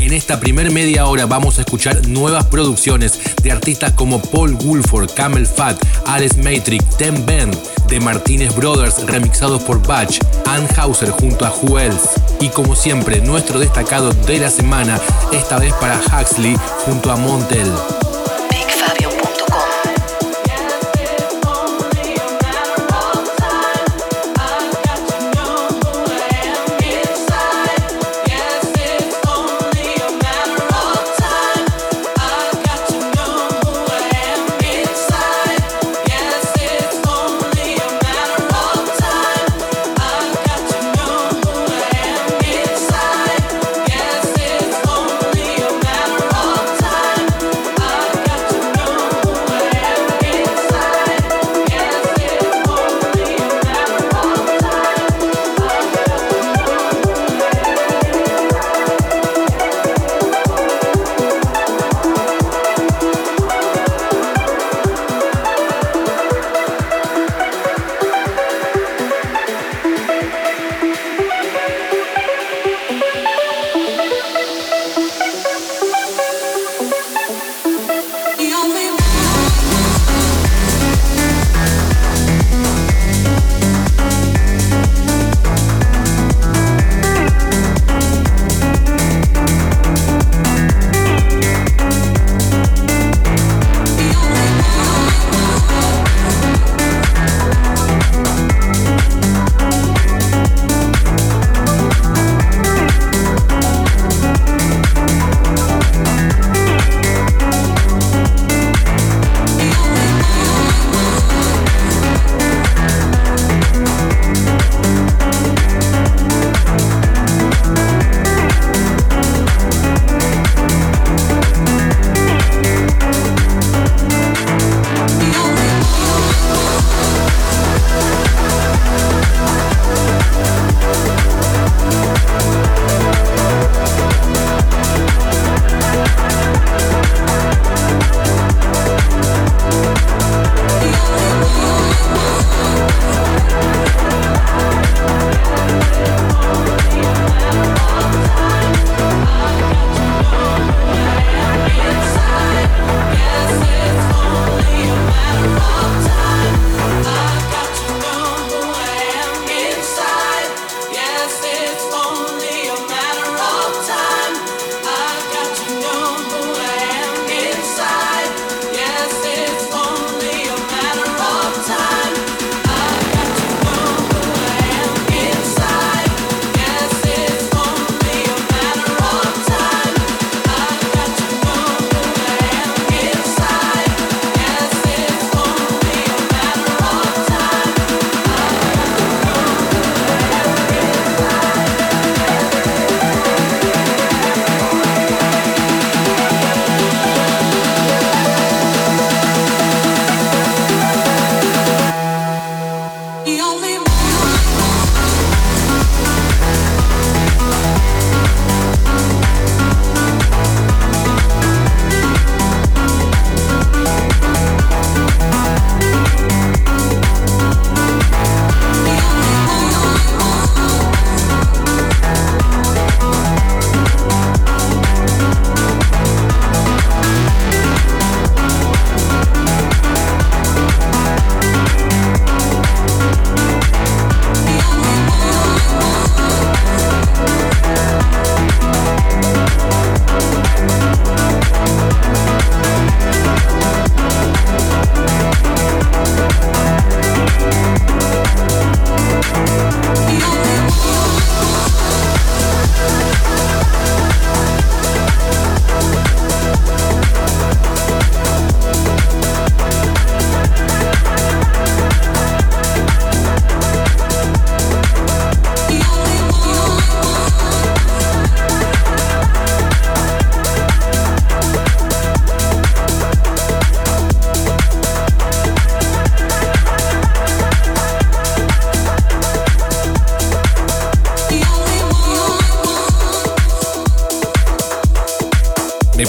En esta primer media hora vamos a escuchar nuevas producciones de artistas como Paul Woolford, Camel Fat, Alice Matrix, Ten Band, de Martínez Brothers remixados por Batch, Ann Hauser junto a Who Else. Y como siempre, nuestro destacado de la semana, esta vez para Huxley junto a Montel.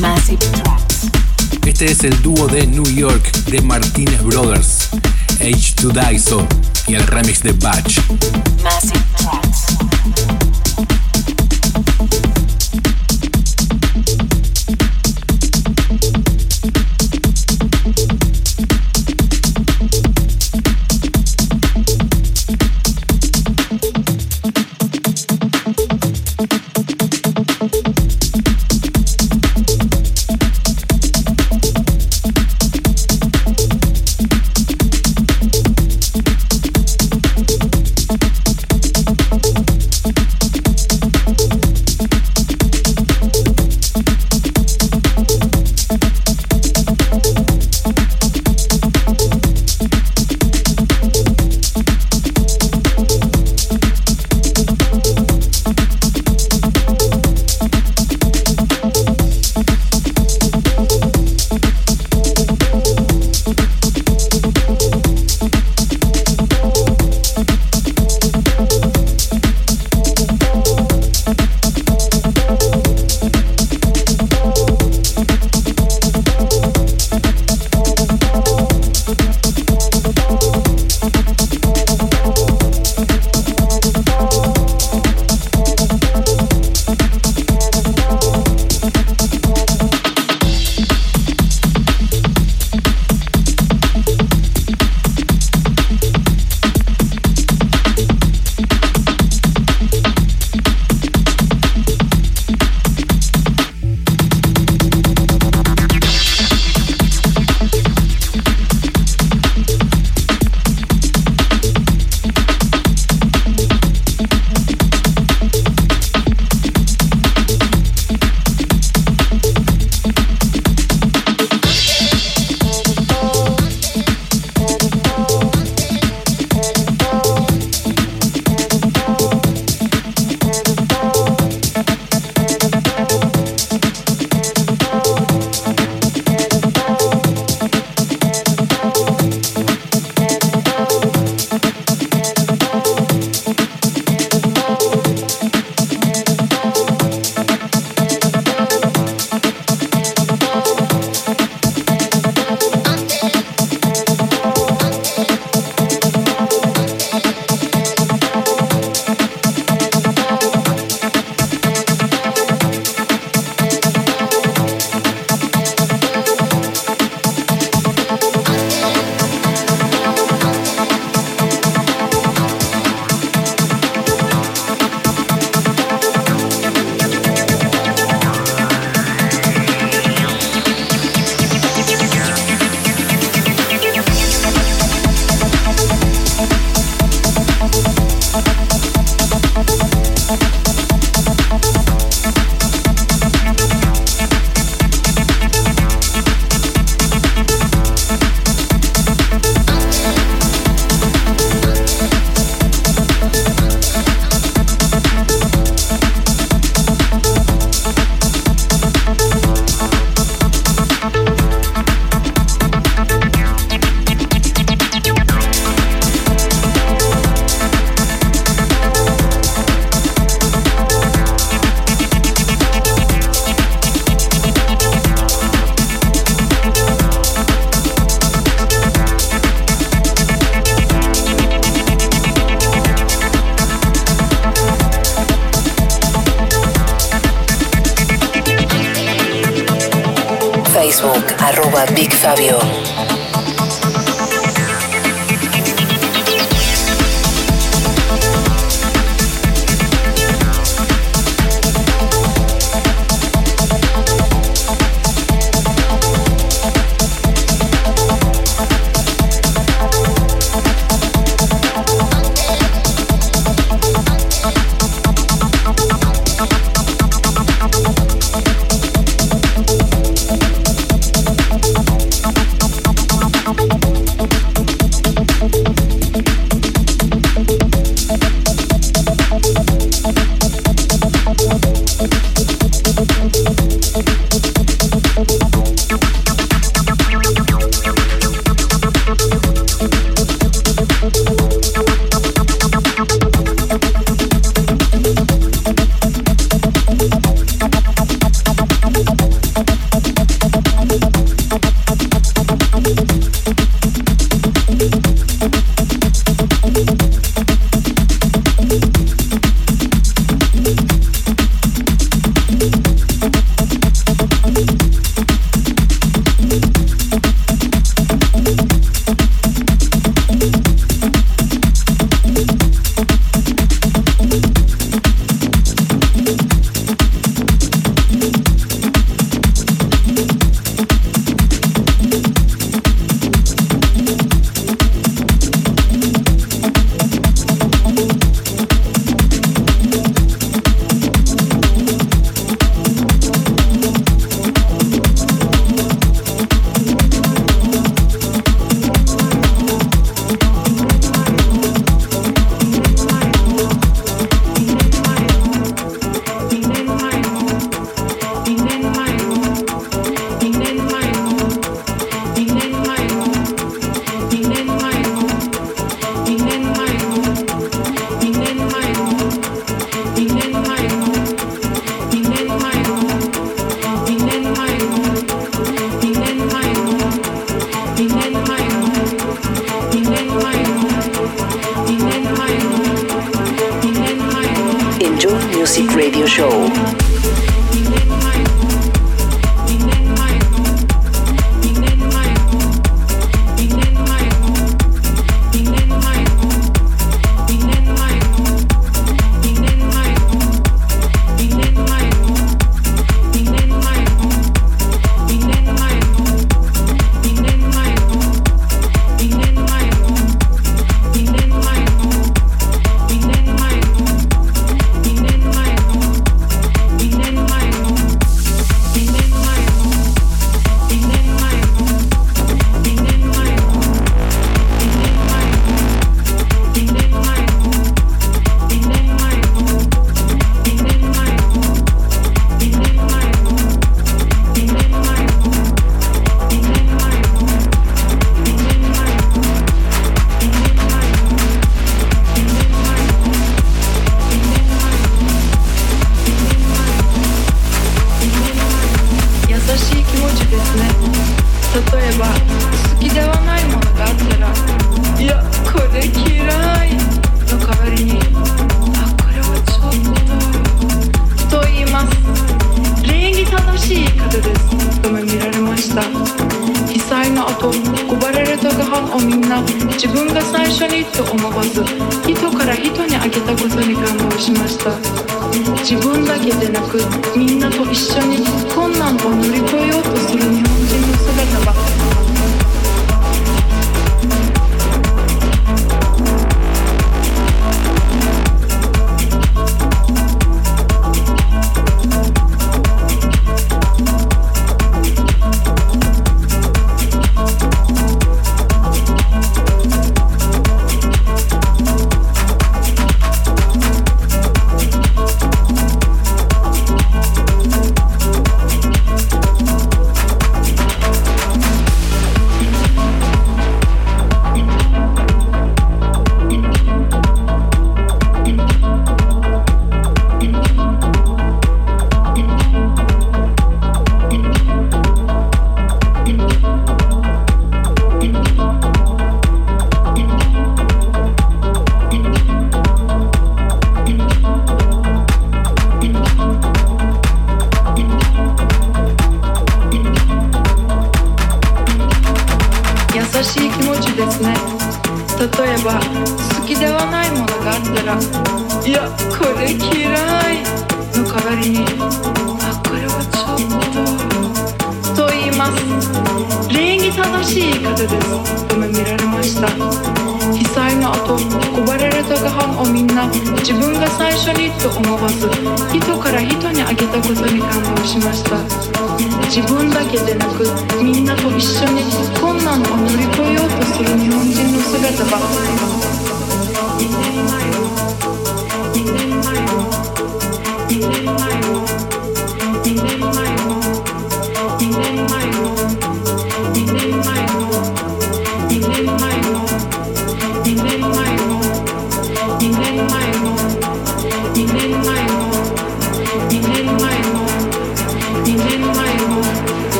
Massive Tracks. Este es el dúo de New York de Martinez Brothers, H2Daiso y el remix de Batch. Massive Tracks.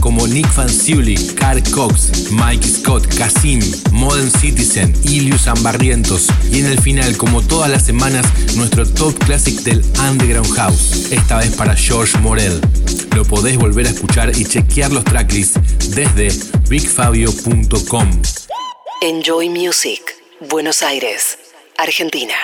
Como Nick Fanciulli, Carl Cox, Mike Scott, Casim, Modern Citizen, Ilius Ambarrientos y en el final, como todas las semanas, nuestro top classic del Underground House, esta vez para George Morel. Lo podés volver a escuchar y chequear los tracklists desde bigfabio.com. Enjoy Music, Buenos Aires, Argentina.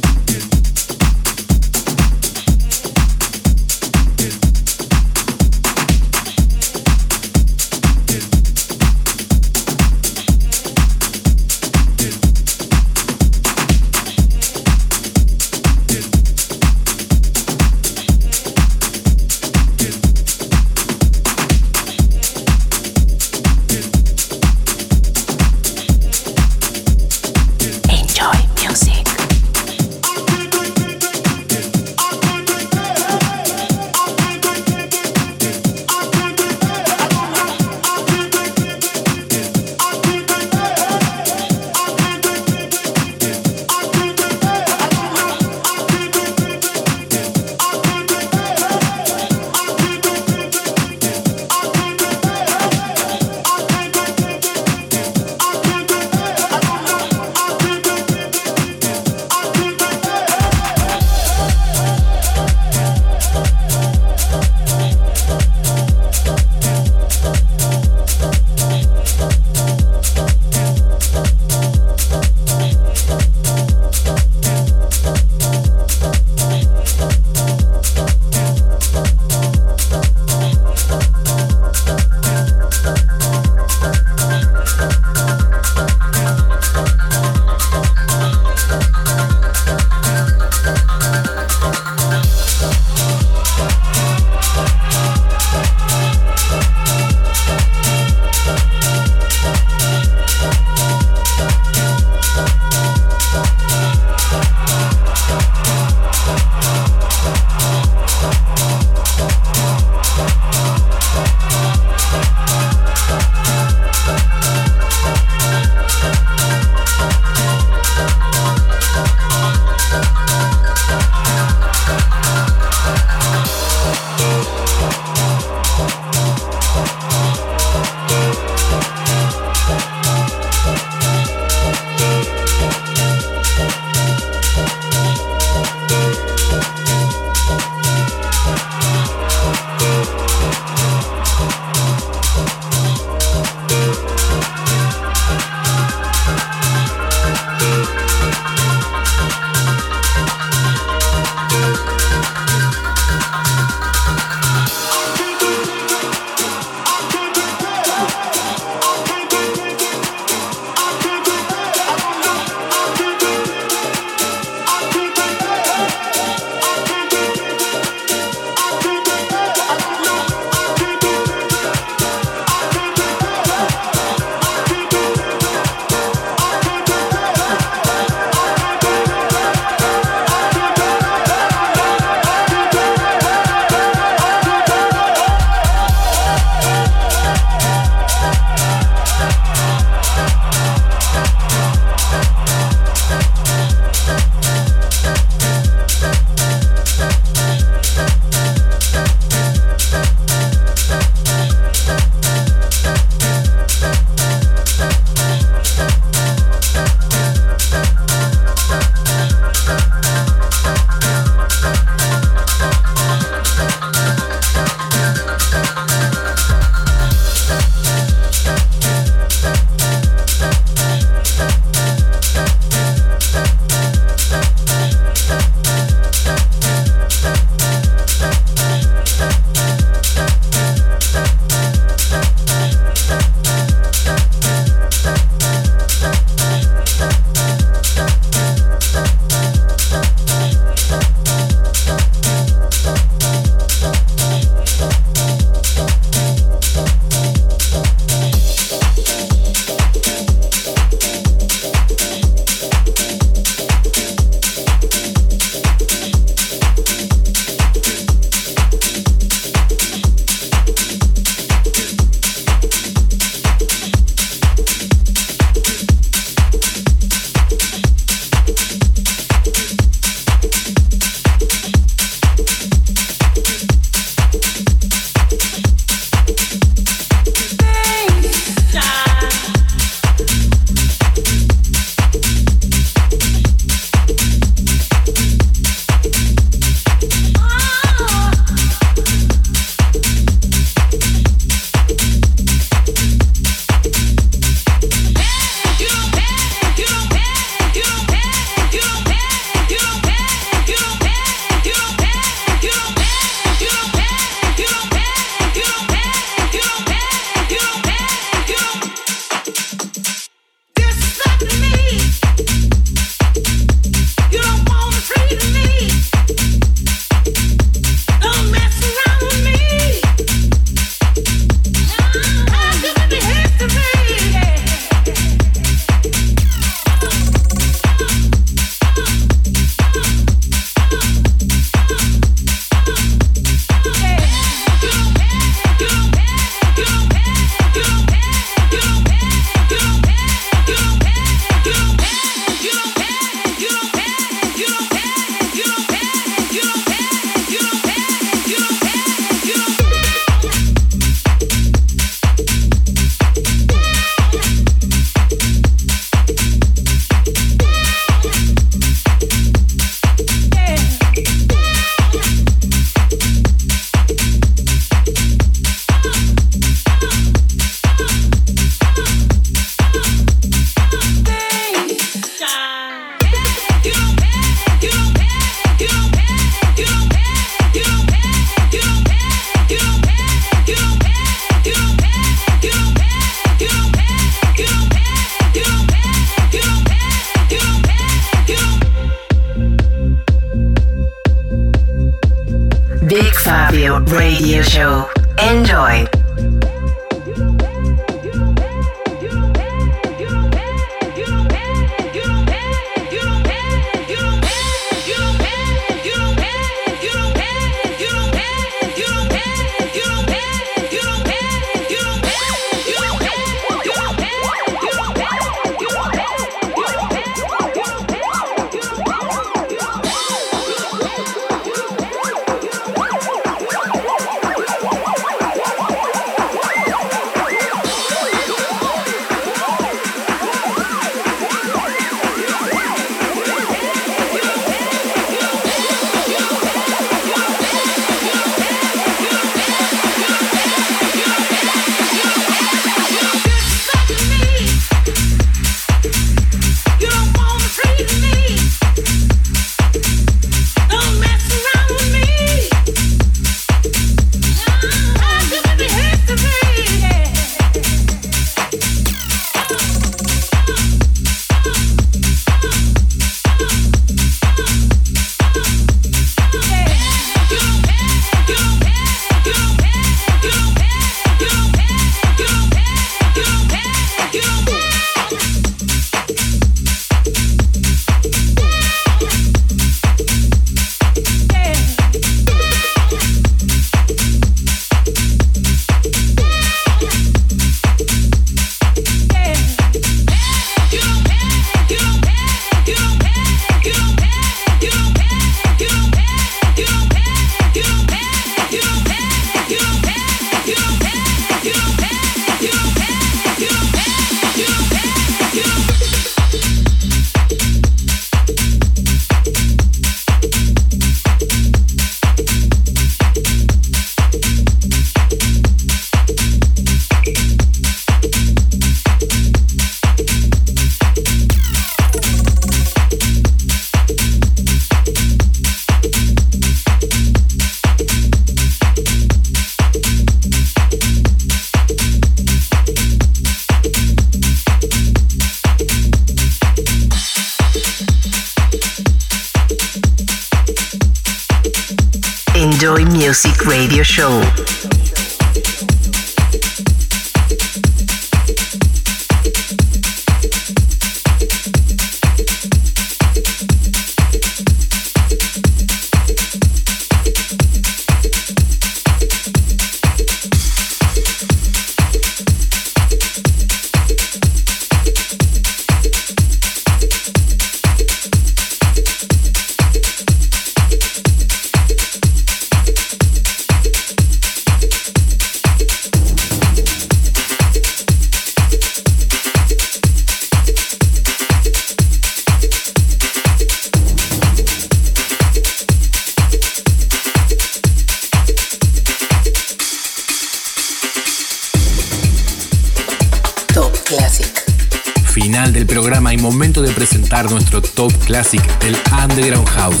Momento de presentar nuestro top classic del Underground House,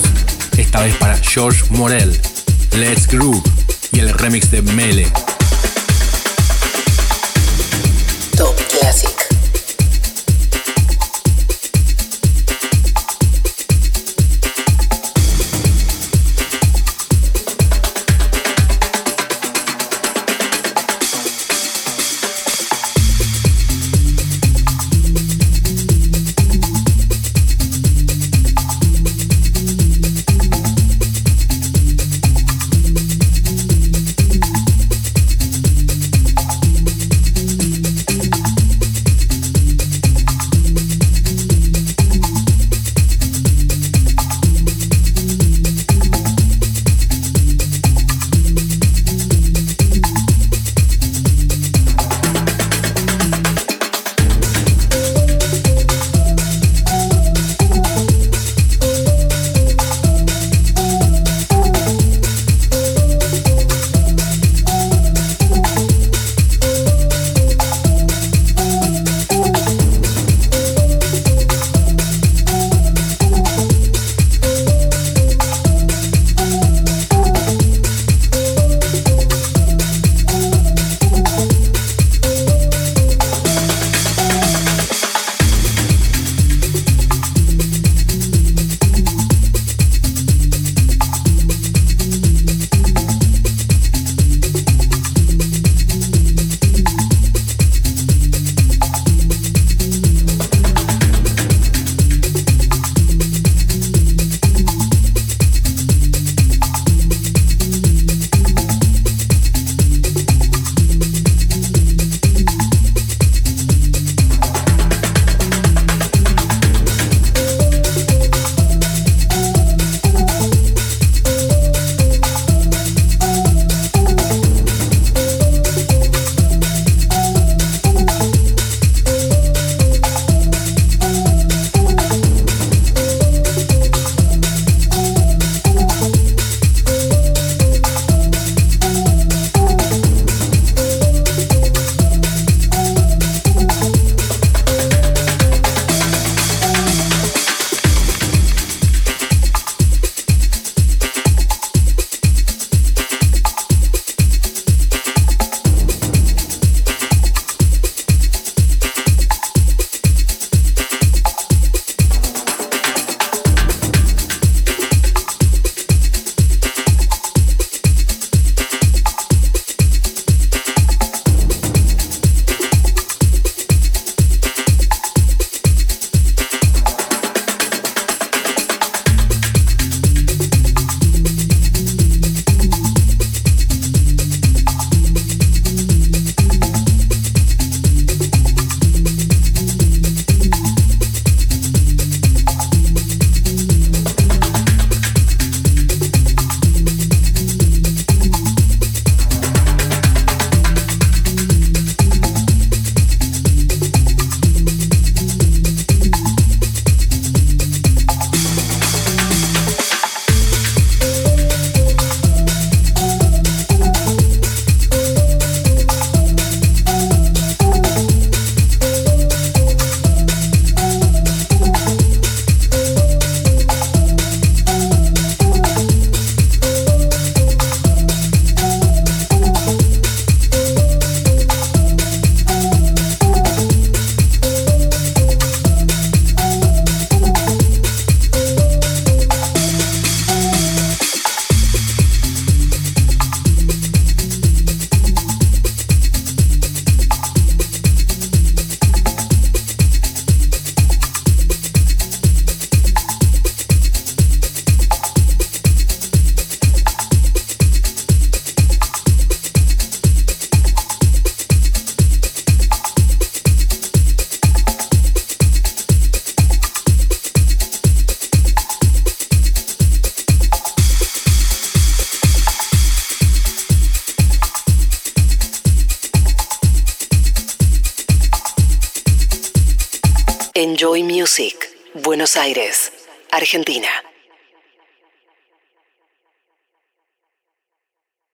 esta vez para George Morel, Let's Groove y el remix de Mele.